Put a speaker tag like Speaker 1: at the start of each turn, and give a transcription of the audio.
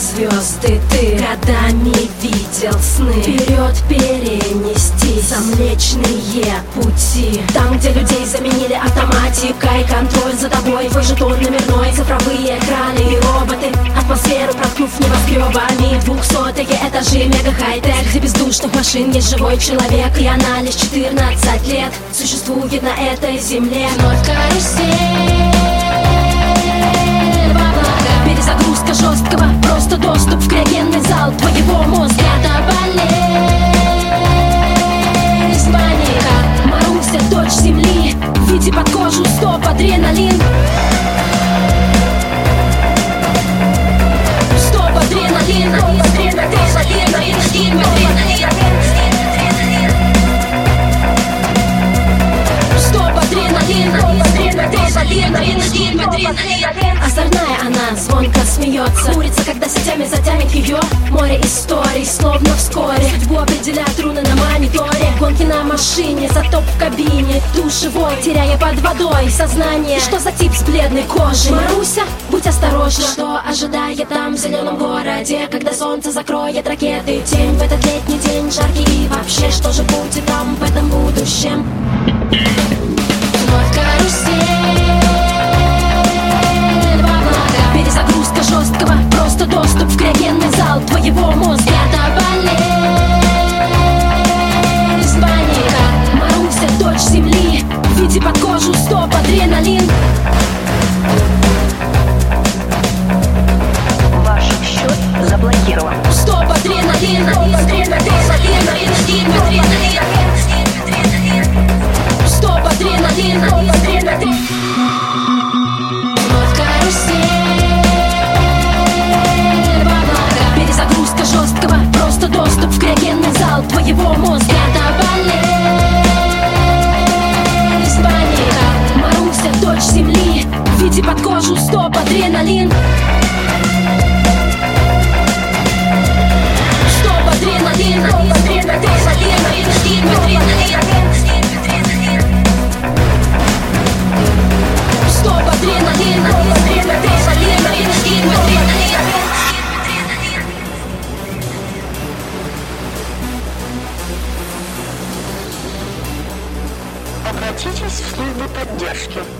Speaker 1: звезды ты Годами видел сны. Вперед перенести Замлечные пути. Там, где людей заменили автоматикой Контроль за тобой, твой жетон номерной Цифровые экраны и роботы. Атмосферу проткнув небоскребами Двухсотые этажи, мега хай-тек Где бездушных машин есть живой человек И она лишь 14 лет Существует на этой земле. Вновь карусель адреналин. Стоп, адреналин. Адреналин, адреналин, адреналин, Стоп, адреналин. Адреналин, адреналин, адреналин Озорная она, звонко смеется. Курица, когда сетями затянет ее. Море историй, словно вскоре. Судьбу определяют руны на мониторе. Гонки на машине, затоп в кабине. Душ живой, теряя под водой сознание. Что за тип с бледной кожей? Маруся, будь осторожна. Что ожидает там в зеленом городе? Когда солнце закроет ракеты. Тень в этот летний день жаркий. И вообще, что же будет там в этом будущем? Твоего мозга Это болезнь паника Маруся, дочь земли. Введи под кожу стоп, адреналин.
Speaker 2: Ваш счет заблокирован.
Speaker 1: Стоп, адреналин. Адреналин, адреналин, адреналин. Стоп, адреналин. Адреналин. Вновь кожу стоп, адреналин. Стоп, адреналин. Адреналин, адреналин, адреналин Стоп, адреналин Адреналин,
Speaker 2: Обратитесь в службу поддержки.